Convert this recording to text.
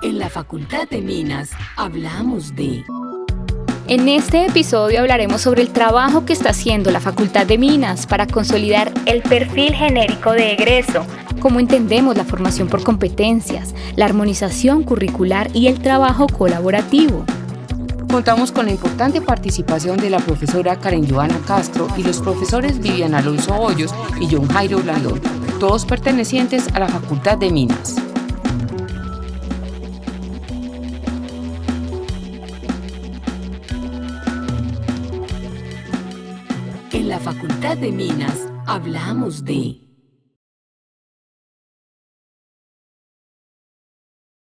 En la Facultad de Minas hablamos de... En este episodio hablaremos sobre el trabajo que está haciendo la Facultad de Minas para consolidar el perfil genérico de egreso, cómo entendemos la formación por competencias, la armonización curricular y el trabajo colaborativo. Contamos con la importante participación de la profesora Karen Joana Castro y los profesores Vivian Alonso Hoyos y John Jairo Blandón, todos pertenecientes a la Facultad de Minas. En la Facultad de Minas hablamos de...